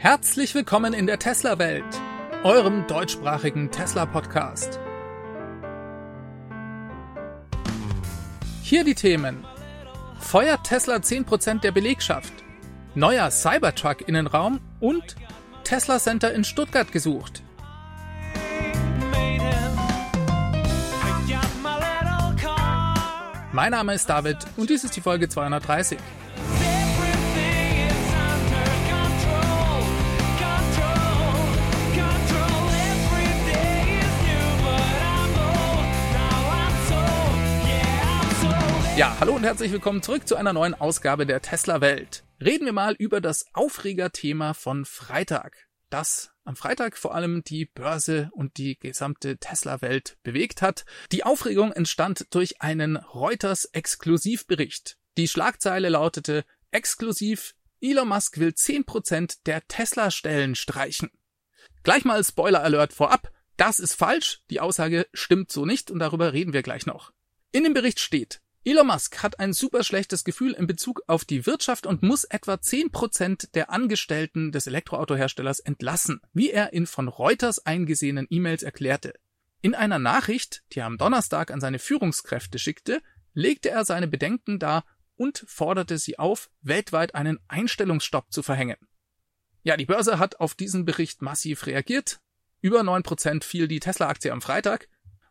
Herzlich willkommen in der Tesla-Welt, eurem deutschsprachigen Tesla-Podcast. Hier die Themen. Feuert Tesla 10% der Belegschaft, neuer Cybertruck-Innenraum und Tesla Center in Stuttgart gesucht. Mein Name ist David und dies ist die Folge 230. Ja, hallo und herzlich willkommen zurück zu einer neuen Ausgabe der Tesla Welt. Reden wir mal über das Aufregerthema von Freitag, das am Freitag vor allem die Börse und die gesamte Tesla-Welt bewegt hat. Die Aufregung entstand durch einen Reuters Exklusivbericht. Die Schlagzeile lautete exklusiv Elon Musk will 10% der Tesla-Stellen streichen. Gleich mal Spoiler Alert vorab. Das ist falsch. Die Aussage stimmt so nicht und darüber reden wir gleich noch. In dem Bericht steht, Elon Musk hat ein super schlechtes Gefühl in Bezug auf die Wirtschaft und muss etwa 10% der Angestellten des Elektroautoherstellers entlassen, wie er in von Reuters eingesehenen E-Mails erklärte. In einer Nachricht, die er am Donnerstag an seine Führungskräfte schickte, legte er seine Bedenken dar und forderte sie auf, weltweit einen Einstellungsstopp zu verhängen. Ja, die Börse hat auf diesen Bericht massiv reagiert. Über 9% fiel die Tesla-Aktie am Freitag.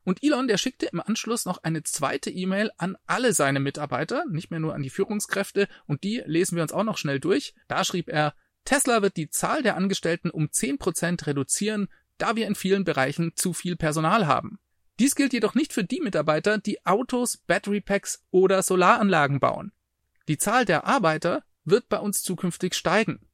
Und Elon, der schickte im Anschluss noch eine zweite E-Mail an alle seine Mitarbeiter, nicht mehr nur an die Führungskräfte, und die lesen wir uns auch noch schnell durch. Da schrieb er, Tesla wird die Zahl der Angestellten um 10% reduzieren, da wir in vielen Bereichen zu viel Personal haben. Dies gilt jedoch nicht für die Mitarbeiter, die Autos, Battery Packs oder Solaranlagen bauen. Die Zahl der Arbeiter wird bei uns zukünftig steigen.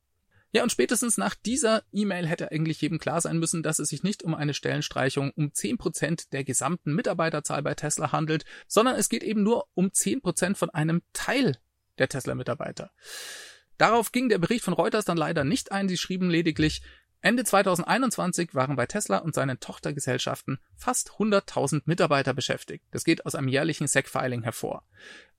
Ja, und spätestens nach dieser E-Mail hätte eigentlich jedem klar sein müssen, dass es sich nicht um eine Stellenstreichung um 10% der gesamten Mitarbeiterzahl bei Tesla handelt, sondern es geht eben nur um 10% von einem Teil der Tesla-Mitarbeiter. Darauf ging der Bericht von Reuters dann leider nicht ein. Sie schrieben lediglich, Ende 2021 waren bei Tesla und seinen Tochtergesellschaften fast 100.000 Mitarbeiter beschäftigt. Das geht aus einem jährlichen SEC-Filing hervor.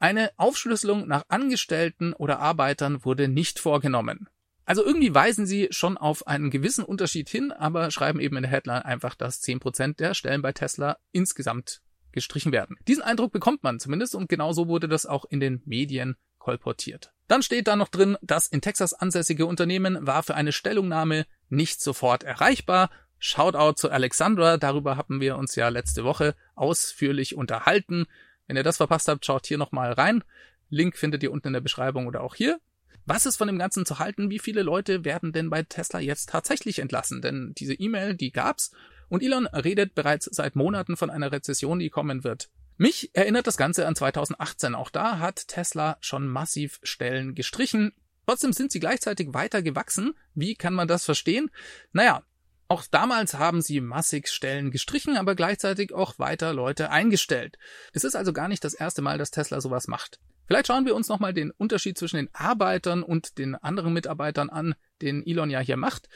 Eine Aufschlüsselung nach Angestellten oder Arbeitern wurde nicht vorgenommen. Also irgendwie weisen sie schon auf einen gewissen Unterschied hin, aber schreiben eben in der Headline einfach, dass 10% der Stellen bei Tesla insgesamt gestrichen werden. Diesen Eindruck bekommt man zumindest und genauso wurde das auch in den Medien kolportiert. Dann steht da noch drin, das in Texas ansässige Unternehmen war für eine Stellungnahme nicht sofort erreichbar. Shoutout zu Alexandra, darüber haben wir uns ja letzte Woche ausführlich unterhalten. Wenn ihr das verpasst habt, schaut hier nochmal rein. Link findet ihr unten in der Beschreibung oder auch hier. Was ist von dem Ganzen zu halten? Wie viele Leute werden denn bei Tesla jetzt tatsächlich entlassen? Denn diese E-Mail, die gab's. Und Elon redet bereits seit Monaten von einer Rezession, die kommen wird. Mich erinnert das Ganze an 2018. Auch da hat Tesla schon massiv Stellen gestrichen. Trotzdem sind sie gleichzeitig weiter gewachsen. Wie kann man das verstehen? Naja, auch damals haben sie massig Stellen gestrichen, aber gleichzeitig auch weiter Leute eingestellt. Es ist also gar nicht das erste Mal, dass Tesla sowas macht. Vielleicht schauen wir uns nochmal den Unterschied zwischen den Arbeitern und den anderen Mitarbeitern an, den Elon ja hier macht.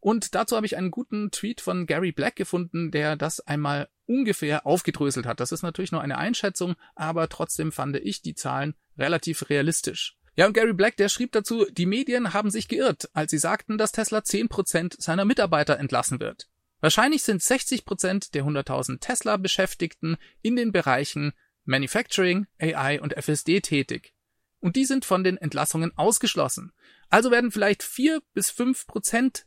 Und dazu habe ich einen guten Tweet von Gary Black gefunden, der das einmal ungefähr aufgedröselt hat. Das ist natürlich nur eine Einschätzung, aber trotzdem fand ich die Zahlen relativ realistisch. Ja, und Gary Black, der schrieb dazu, die Medien haben sich geirrt, als sie sagten, dass Tesla 10% seiner Mitarbeiter entlassen wird. Wahrscheinlich sind 60% der 100.000 Tesla-Beschäftigten in den Bereichen Manufacturing, AI und FSD tätig. Und die sind von den Entlassungen ausgeschlossen. Also werden vielleicht vier bis fünf Prozent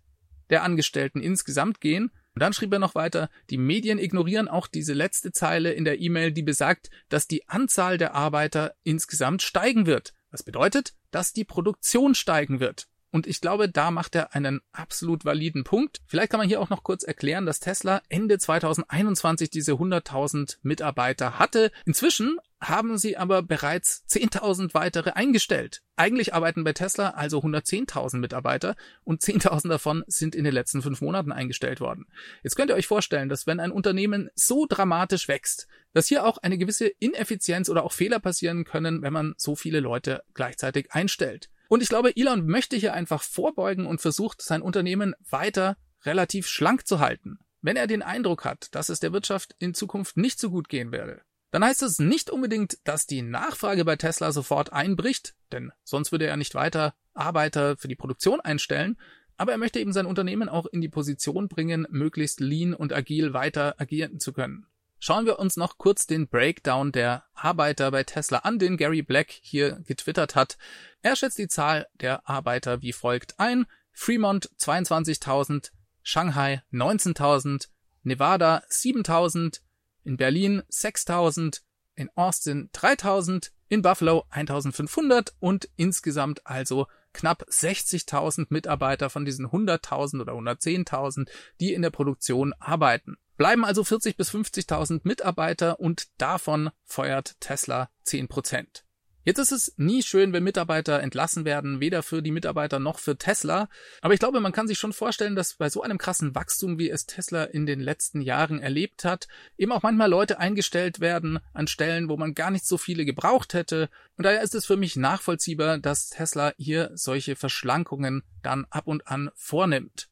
der Angestellten insgesamt gehen. Und dann schrieb er noch weiter, die Medien ignorieren auch diese letzte Zeile in der E-Mail, die besagt, dass die Anzahl der Arbeiter insgesamt steigen wird. Das bedeutet, dass die Produktion steigen wird. Und ich glaube, da macht er einen absolut validen Punkt. Vielleicht kann man hier auch noch kurz erklären, dass Tesla Ende 2021 diese 100.000 Mitarbeiter hatte. Inzwischen haben sie aber bereits 10.000 weitere eingestellt. Eigentlich arbeiten bei Tesla also 110.000 Mitarbeiter und 10.000 davon sind in den letzten fünf Monaten eingestellt worden. Jetzt könnt ihr euch vorstellen, dass wenn ein Unternehmen so dramatisch wächst, dass hier auch eine gewisse Ineffizienz oder auch Fehler passieren können, wenn man so viele Leute gleichzeitig einstellt. Und ich glaube, Elon möchte hier einfach vorbeugen und versucht, sein Unternehmen weiter relativ schlank zu halten. Wenn er den Eindruck hat, dass es der Wirtschaft in Zukunft nicht so gut gehen werde, dann heißt es nicht unbedingt, dass die Nachfrage bei Tesla sofort einbricht, denn sonst würde er nicht weiter Arbeiter für die Produktion einstellen, aber er möchte eben sein Unternehmen auch in die Position bringen, möglichst lean und agil weiter agieren zu können. Schauen wir uns noch kurz den Breakdown der Arbeiter bei Tesla an, den Gary Black hier getwittert hat. Er schätzt die Zahl der Arbeiter wie folgt ein. Fremont 22.000, Shanghai 19.000, Nevada 7.000, in Berlin 6.000, in Austin 3.000, in Buffalo 1.500 und insgesamt also knapp 60.000 Mitarbeiter von diesen 100.000 oder 110.000, die in der Produktion arbeiten. Bleiben also 40 bis 50.000 Mitarbeiter und davon feuert Tesla 10 Prozent. Jetzt ist es nie schön, wenn Mitarbeiter entlassen werden, weder für die Mitarbeiter noch für Tesla. Aber ich glaube, man kann sich schon vorstellen, dass bei so einem krassen Wachstum, wie es Tesla in den letzten Jahren erlebt hat, eben auch manchmal Leute eingestellt werden an Stellen, wo man gar nicht so viele gebraucht hätte. Und daher ist es für mich nachvollziehbar, dass Tesla hier solche Verschlankungen dann ab und an vornimmt.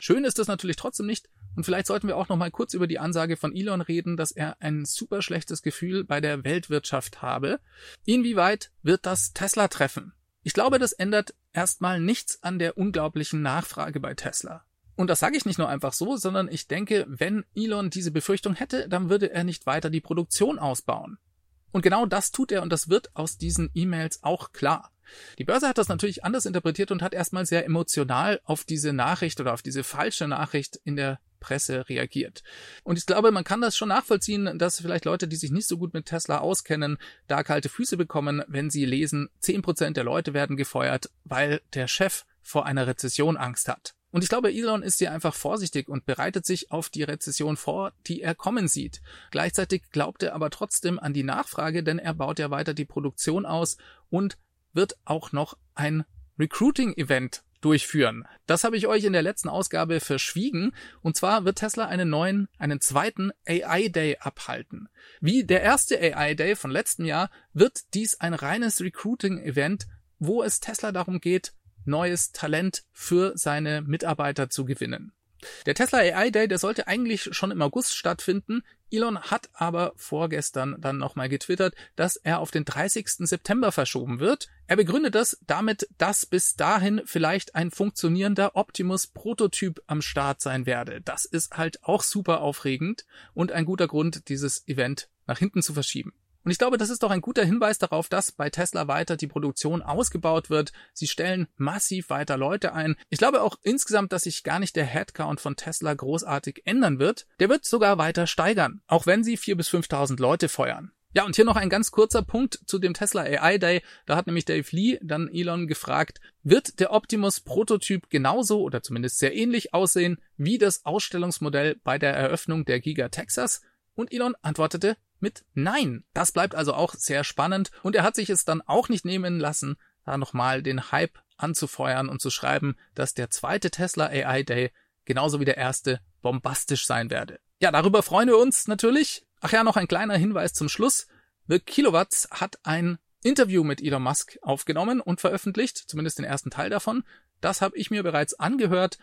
Schön ist es natürlich trotzdem nicht, und vielleicht sollten wir auch noch mal kurz über die Ansage von Elon reden, dass er ein super schlechtes Gefühl bei der Weltwirtschaft habe. Inwieweit wird das Tesla treffen? Ich glaube, das ändert erstmal nichts an der unglaublichen Nachfrage bei Tesla. Und das sage ich nicht nur einfach so, sondern ich denke, wenn Elon diese Befürchtung hätte, dann würde er nicht weiter die Produktion ausbauen. Und genau das tut er und das wird aus diesen E-Mails auch klar. Die Börse hat das natürlich anders interpretiert und hat erstmal sehr emotional auf diese Nachricht oder auf diese falsche Nachricht in der Presse reagiert. Und ich glaube, man kann das schon nachvollziehen, dass vielleicht Leute, die sich nicht so gut mit Tesla auskennen, da kalte Füße bekommen, wenn sie lesen, zehn Prozent der Leute werden gefeuert, weil der Chef vor einer Rezession Angst hat. Und ich glaube, Elon ist hier einfach vorsichtig und bereitet sich auf die Rezession vor, die er kommen sieht. Gleichzeitig glaubt er aber trotzdem an die Nachfrage, denn er baut ja weiter die Produktion aus und wird auch noch ein Recruiting-Event durchführen. Das habe ich euch in der letzten Ausgabe verschwiegen. Und zwar wird Tesla einen neuen, einen zweiten AI Day abhalten. Wie der erste AI Day von letztem Jahr wird dies ein reines Recruiting-Event, wo es Tesla darum geht, neues Talent für seine Mitarbeiter zu gewinnen. Der Tesla AI Day, der sollte eigentlich schon im August stattfinden. Elon hat aber vorgestern dann nochmal getwittert, dass er auf den 30. September verschoben wird. Er begründet das damit, dass bis dahin vielleicht ein funktionierender Optimus-Prototyp am Start sein werde. Das ist halt auch super aufregend und ein guter Grund, dieses Event nach hinten zu verschieben. Und ich glaube, das ist doch ein guter Hinweis darauf, dass bei Tesla weiter die Produktion ausgebaut wird. Sie stellen massiv weiter Leute ein. Ich glaube auch insgesamt, dass sich gar nicht der Headcount von Tesla großartig ändern wird. Der wird sogar weiter steigern, auch wenn sie 4.000 bis 5.000 Leute feuern. Ja, und hier noch ein ganz kurzer Punkt zu dem Tesla AI Day. Da hat nämlich Dave Lee dann Elon gefragt, wird der Optimus Prototyp genauso oder zumindest sehr ähnlich aussehen wie das Ausstellungsmodell bei der Eröffnung der Giga Texas? Und Elon antwortete, mit Nein. Das bleibt also auch sehr spannend und er hat sich es dann auch nicht nehmen lassen, da nochmal den Hype anzufeuern und zu schreiben, dass der zweite Tesla AI Day genauso wie der erste bombastisch sein werde. Ja, darüber freuen wir uns natürlich. Ach ja, noch ein kleiner Hinweis zum Schluss. The Kilowatts hat ein Interview mit Elon Musk aufgenommen und veröffentlicht, zumindest den ersten Teil davon. Das habe ich mir bereits angehört.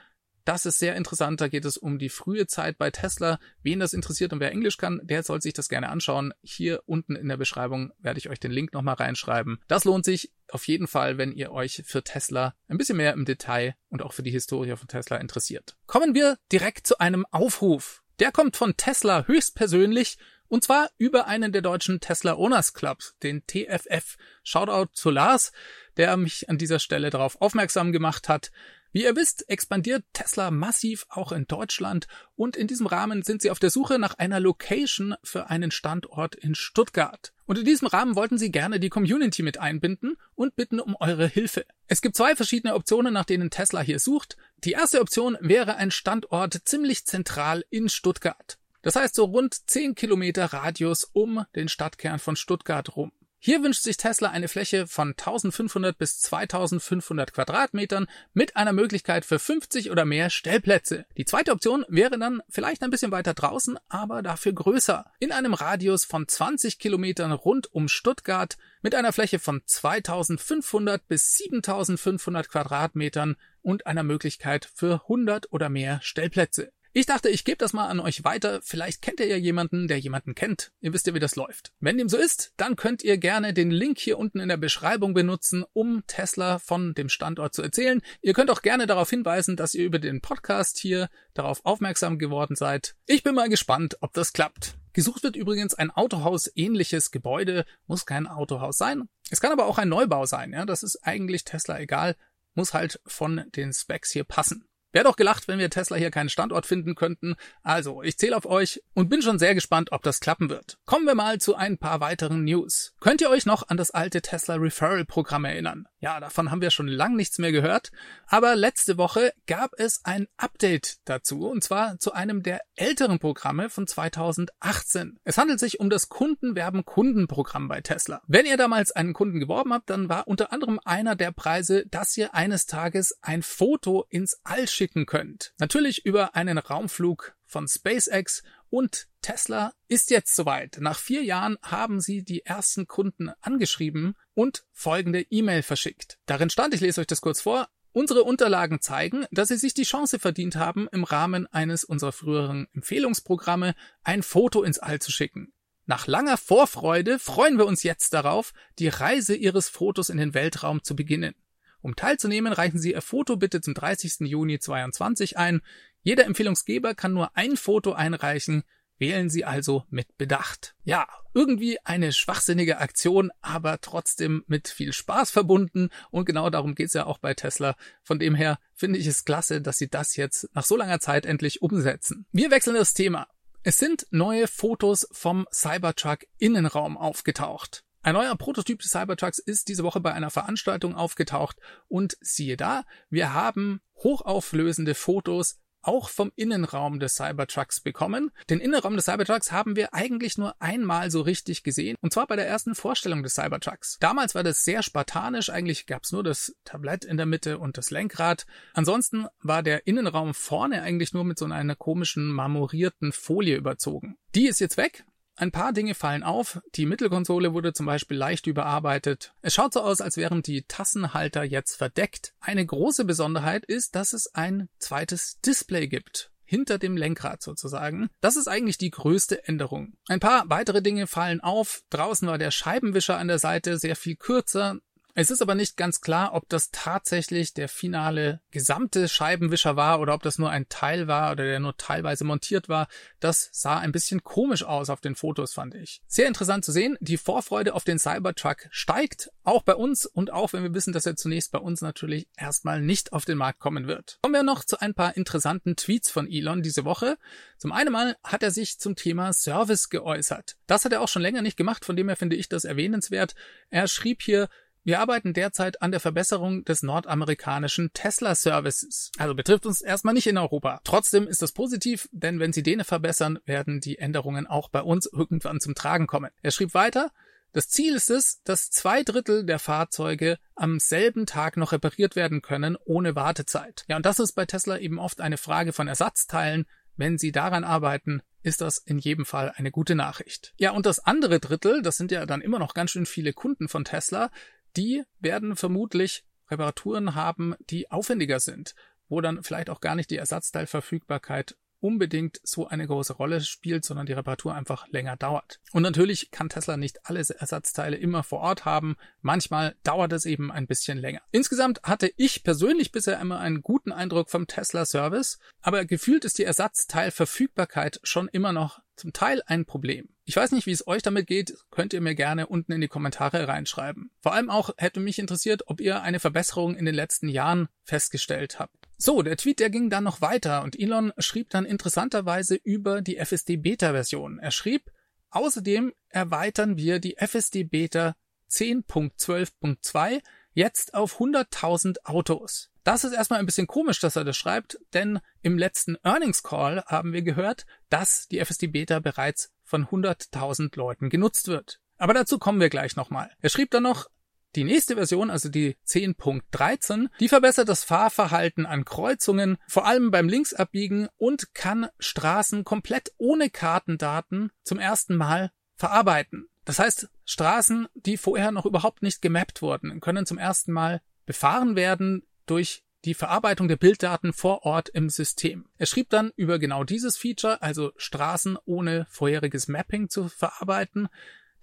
Das ist sehr interessant. Da geht es um die frühe Zeit bei Tesla. Wen das interessiert und wer Englisch kann, der soll sich das gerne anschauen. Hier unten in der Beschreibung werde ich euch den Link nochmal reinschreiben. Das lohnt sich auf jeden Fall, wenn ihr euch für Tesla ein bisschen mehr im Detail und auch für die Historie von Tesla interessiert. Kommen wir direkt zu einem Aufruf. Der kommt von Tesla höchstpersönlich und zwar über einen der deutschen Tesla Owners Clubs, den TFF. Shoutout zu Lars, der mich an dieser Stelle darauf aufmerksam gemacht hat. Wie ihr wisst, expandiert Tesla massiv auch in Deutschland und in diesem Rahmen sind sie auf der Suche nach einer Location für einen Standort in Stuttgart. Und in diesem Rahmen wollten sie gerne die Community mit einbinden und bitten um eure Hilfe. Es gibt zwei verschiedene Optionen, nach denen Tesla hier sucht. Die erste Option wäre ein Standort ziemlich zentral in Stuttgart. Das heißt so rund 10 Kilometer Radius um den Stadtkern von Stuttgart rum. Hier wünscht sich Tesla eine Fläche von 1500 bis 2500 Quadratmetern mit einer Möglichkeit für 50 oder mehr Stellplätze. Die zweite Option wäre dann vielleicht ein bisschen weiter draußen, aber dafür größer. In einem Radius von 20 Kilometern rund um Stuttgart mit einer Fläche von 2500 bis 7500 Quadratmetern und einer Möglichkeit für 100 oder mehr Stellplätze. Ich dachte, ich gebe das mal an euch weiter. Vielleicht kennt ihr ja jemanden, der jemanden kennt. Ihr wisst ja, wie das läuft. Wenn dem so ist, dann könnt ihr gerne den Link hier unten in der Beschreibung benutzen, um Tesla von dem Standort zu erzählen. Ihr könnt auch gerne darauf hinweisen, dass ihr über den Podcast hier darauf aufmerksam geworden seid. Ich bin mal gespannt, ob das klappt. Gesucht wird übrigens ein Autohaus ähnliches Gebäude, muss kein Autohaus sein. Es kann aber auch ein Neubau sein, ja, das ist eigentlich Tesla egal, muss halt von den Specs hier passen. Wäre doch gelacht, wenn wir Tesla hier keinen Standort finden könnten. Also, ich zähle auf euch und bin schon sehr gespannt, ob das klappen wird. Kommen wir mal zu ein paar weiteren News. Könnt ihr euch noch an das alte Tesla Referral Programm erinnern? Ja, davon haben wir schon lang nichts mehr gehört. Aber letzte Woche gab es ein Update dazu, und zwar zu einem der älteren Programme von 2018. Es handelt sich um das Kundenwerben Kundenprogramm bei Tesla. Wenn ihr damals einen Kunden geworben habt, dann war unter anderem einer der Preise, dass ihr eines Tages ein Foto ins All schickt schicken könnt. Natürlich über einen Raumflug von SpaceX und Tesla ist jetzt soweit. Nach vier Jahren haben sie die ersten Kunden angeschrieben und folgende E-Mail verschickt. Darin stand, ich lese euch das kurz vor, Unsere Unterlagen zeigen, dass Sie sich die Chance verdient haben, im Rahmen eines unserer früheren Empfehlungsprogramme ein Foto ins All zu schicken. Nach langer Vorfreude freuen wir uns jetzt darauf, die Reise Ihres Fotos in den Weltraum zu beginnen. Um teilzunehmen, reichen Sie Ihr Foto bitte zum 30. Juni 2022 ein. Jeder Empfehlungsgeber kann nur ein Foto einreichen. Wählen Sie also mit Bedacht. Ja, irgendwie eine schwachsinnige Aktion, aber trotzdem mit viel Spaß verbunden. Und genau darum geht's ja auch bei Tesla. Von dem her finde ich es klasse, dass Sie das jetzt nach so langer Zeit endlich umsetzen. Wir wechseln das Thema. Es sind neue Fotos vom Cybertruck Innenraum aufgetaucht. Ein neuer Prototyp des Cybertrucks ist diese Woche bei einer Veranstaltung aufgetaucht und siehe da, wir haben hochauflösende Fotos auch vom Innenraum des Cybertrucks bekommen. Den Innenraum des Cybertrucks haben wir eigentlich nur einmal so richtig gesehen, und zwar bei der ersten Vorstellung des Cybertrucks. Damals war das sehr spartanisch, eigentlich gab es nur das Tablett in der Mitte und das Lenkrad. Ansonsten war der Innenraum vorne eigentlich nur mit so einer komischen marmorierten Folie überzogen. Die ist jetzt weg, ein paar Dinge fallen auf. Die Mittelkonsole wurde zum Beispiel leicht überarbeitet. Es schaut so aus, als wären die Tassenhalter jetzt verdeckt. Eine große Besonderheit ist, dass es ein zweites Display gibt hinter dem Lenkrad sozusagen. Das ist eigentlich die größte Änderung. Ein paar weitere Dinge fallen auf. Draußen war der Scheibenwischer an der Seite sehr viel kürzer. Es ist aber nicht ganz klar, ob das tatsächlich der finale gesamte Scheibenwischer war oder ob das nur ein Teil war oder der nur teilweise montiert war. Das sah ein bisschen komisch aus auf den Fotos, fand ich. Sehr interessant zu sehen. Die Vorfreude auf den Cybertruck steigt, auch bei uns und auch wenn wir wissen, dass er zunächst bei uns natürlich erstmal nicht auf den Markt kommen wird. Kommen wir noch zu ein paar interessanten Tweets von Elon diese Woche. Zum einen mal hat er sich zum Thema Service geäußert. Das hat er auch schon länger nicht gemacht, von dem her finde ich das erwähnenswert. Er schrieb hier, wir arbeiten derzeit an der Verbesserung des nordamerikanischen Tesla-Services. Also betrifft uns erstmal nicht in Europa. Trotzdem ist das positiv, denn wenn sie denen verbessern, werden die Änderungen auch bei uns irgendwann zum Tragen kommen. Er schrieb weiter, das Ziel ist es, dass zwei Drittel der Fahrzeuge am selben Tag noch repariert werden können, ohne Wartezeit. Ja, und das ist bei Tesla eben oft eine Frage von Ersatzteilen. Wenn Sie daran arbeiten, ist das in jedem Fall eine gute Nachricht. Ja, und das andere Drittel, das sind ja dann immer noch ganz schön viele Kunden von Tesla, die werden vermutlich Reparaturen haben, die aufwendiger sind, wo dann vielleicht auch gar nicht die Ersatzteilverfügbarkeit unbedingt so eine große Rolle spielt, sondern die Reparatur einfach länger dauert. Und natürlich kann Tesla nicht alle Ersatzteile immer vor Ort haben. Manchmal dauert es eben ein bisschen länger. Insgesamt hatte ich persönlich bisher immer einen guten Eindruck vom Tesla Service, aber gefühlt ist die Ersatzteilverfügbarkeit schon immer noch zum Teil ein Problem. Ich weiß nicht, wie es euch damit geht, könnt ihr mir gerne unten in die Kommentare reinschreiben. Vor allem auch hätte mich interessiert, ob ihr eine Verbesserung in den letzten Jahren festgestellt habt. So, der Tweet, der ging dann noch weiter und Elon schrieb dann interessanterweise über die FSD Beta Version. Er schrieb, außerdem erweitern wir die FSD Beta 10.12.2 jetzt auf 100.000 Autos. Das ist erstmal ein bisschen komisch, dass er das schreibt, denn im letzten Earnings Call haben wir gehört, dass die FSD Beta bereits von 100.000 Leuten genutzt wird. Aber dazu kommen wir gleich nochmal. Er schrieb dann noch, die nächste Version, also die 10.13, die verbessert das Fahrverhalten an Kreuzungen, vor allem beim Linksabbiegen und kann Straßen komplett ohne Kartendaten zum ersten Mal verarbeiten. Das heißt, Straßen, die vorher noch überhaupt nicht gemappt wurden, können zum ersten Mal befahren werden durch die Verarbeitung der Bilddaten vor Ort im System. Er schrieb dann über genau dieses Feature, also Straßen ohne vorheriges Mapping zu verarbeiten.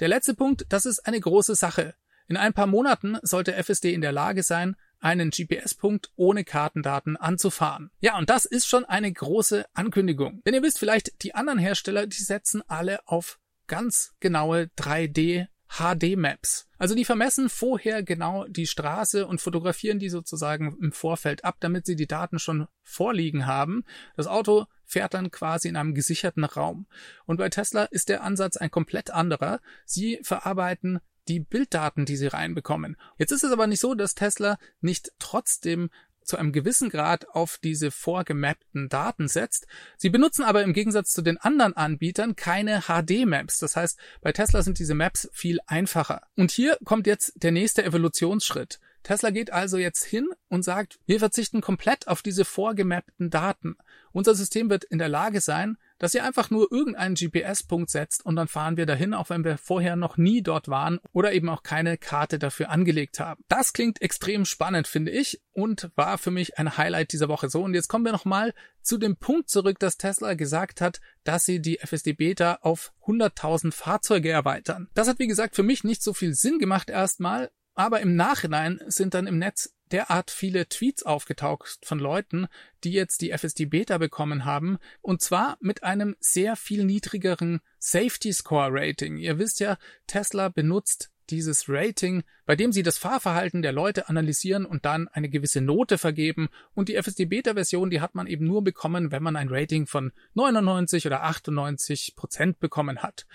Der letzte Punkt, das ist eine große Sache. In ein paar Monaten sollte FSD in der Lage sein, einen GPS-Punkt ohne Kartendaten anzufahren. Ja, und das ist schon eine große Ankündigung. Denn ihr wisst vielleicht, die anderen Hersteller, die setzen alle auf ganz genaue 3D HD-Maps. Also die vermessen vorher genau die Straße und fotografieren die sozusagen im Vorfeld ab, damit sie die Daten schon vorliegen haben. Das Auto fährt dann quasi in einem gesicherten Raum. Und bei Tesla ist der Ansatz ein komplett anderer. Sie verarbeiten die Bilddaten, die sie reinbekommen. Jetzt ist es aber nicht so, dass Tesla nicht trotzdem zu einem gewissen Grad auf diese vorgemappten Daten setzt. Sie benutzen aber im Gegensatz zu den anderen Anbietern keine HD-Maps. Das heißt, bei Tesla sind diese Maps viel einfacher. Und hier kommt jetzt der nächste Evolutionsschritt. Tesla geht also jetzt hin und sagt, wir verzichten komplett auf diese vorgemappten Daten. Unser System wird in der Lage sein, dass ihr einfach nur irgendeinen GPS-Punkt setzt und dann fahren wir dahin, auch wenn wir vorher noch nie dort waren oder eben auch keine Karte dafür angelegt haben. Das klingt extrem spannend, finde ich, und war für mich ein Highlight dieser Woche. So, und jetzt kommen wir nochmal zu dem Punkt zurück, dass Tesla gesagt hat, dass sie die FSD Beta auf 100.000 Fahrzeuge erweitern. Das hat, wie gesagt, für mich nicht so viel Sinn gemacht erstmal, aber im Nachhinein sind dann im Netz derart viele Tweets aufgetaucht von Leuten, die jetzt die FSD Beta bekommen haben, und zwar mit einem sehr viel niedrigeren Safety Score Rating. Ihr wisst ja, Tesla benutzt dieses Rating, bei dem sie das Fahrverhalten der Leute analysieren und dann eine gewisse Note vergeben. Und die FSD Beta Version, die hat man eben nur bekommen, wenn man ein Rating von 99 oder 98 Prozent bekommen hat.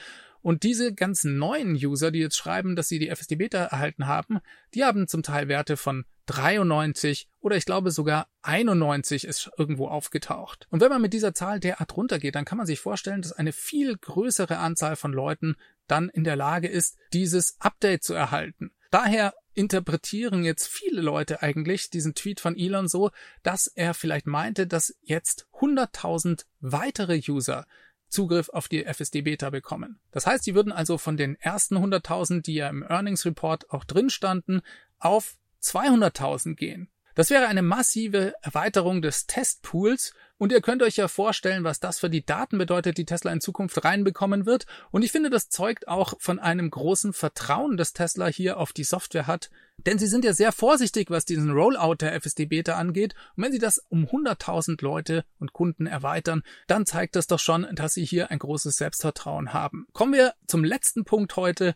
Und diese ganzen neuen User, die jetzt schreiben, dass sie die FSD Beta erhalten haben, die haben zum Teil Werte von 93 oder ich glaube sogar 91 ist irgendwo aufgetaucht. Und wenn man mit dieser Zahl derart runtergeht, dann kann man sich vorstellen, dass eine viel größere Anzahl von Leuten dann in der Lage ist, dieses Update zu erhalten. Daher interpretieren jetzt viele Leute eigentlich diesen Tweet von Elon so, dass er vielleicht meinte, dass jetzt 100.000 weitere User Zugriff auf die FSD Beta bekommen. Das heißt, sie würden also von den ersten 100.000, die ja im Earnings Report auch drin standen, auf 200.000 gehen. Das wäre eine massive Erweiterung des Testpools und ihr könnt euch ja vorstellen, was das für die Daten bedeutet, die Tesla in Zukunft reinbekommen wird. Und ich finde, das zeugt auch von einem großen Vertrauen, das Tesla hier auf die Software hat. Denn sie sind ja sehr vorsichtig, was diesen Rollout der FSD Beta angeht. Und wenn sie das um 100.000 Leute und Kunden erweitern, dann zeigt das doch schon, dass sie hier ein großes Selbstvertrauen haben. Kommen wir zum letzten Punkt heute.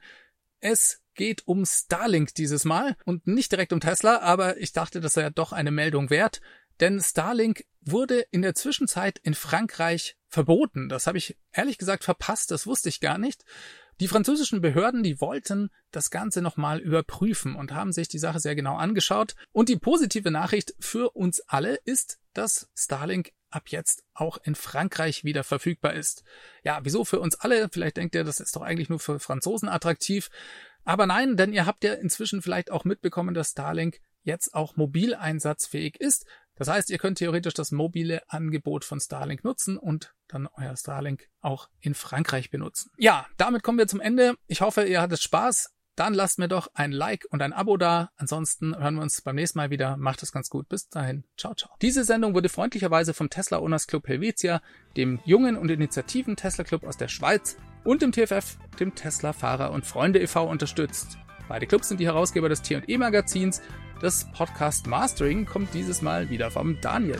Es geht um Starlink dieses Mal und nicht direkt um Tesla, aber ich dachte, das sei ja doch eine Meldung wert, denn Starlink wurde in der Zwischenzeit in Frankreich verboten. Das habe ich ehrlich gesagt verpasst, das wusste ich gar nicht. Die französischen Behörden, die wollten das Ganze nochmal überprüfen und haben sich die Sache sehr genau angeschaut. Und die positive Nachricht für uns alle ist, dass Starlink ab jetzt auch in Frankreich wieder verfügbar ist. Ja, wieso für uns alle? Vielleicht denkt ihr, das ist doch eigentlich nur für Franzosen attraktiv. Aber nein, denn ihr habt ja inzwischen vielleicht auch mitbekommen, dass Starlink jetzt auch mobil einsatzfähig ist. Das heißt, ihr könnt theoretisch das mobile Angebot von Starlink nutzen und dann euer Starlink auch in Frankreich benutzen. Ja, damit kommen wir zum Ende. Ich hoffe, ihr hattet Spaß. Dann lasst mir doch ein Like und ein Abo da. Ansonsten hören wir uns beim nächsten Mal wieder. Macht es ganz gut. Bis dahin. Ciao, ciao. Diese Sendung wurde freundlicherweise vom Tesla Owners Club Helvetia, dem jungen und initiativen Tesla Club aus der Schweiz und dem TFF, dem Tesla Fahrer und Freunde e.V. unterstützt. Beide Clubs sind die Herausgeber des T&E Magazins. Das Podcast Mastering kommt dieses Mal wieder vom Daniel.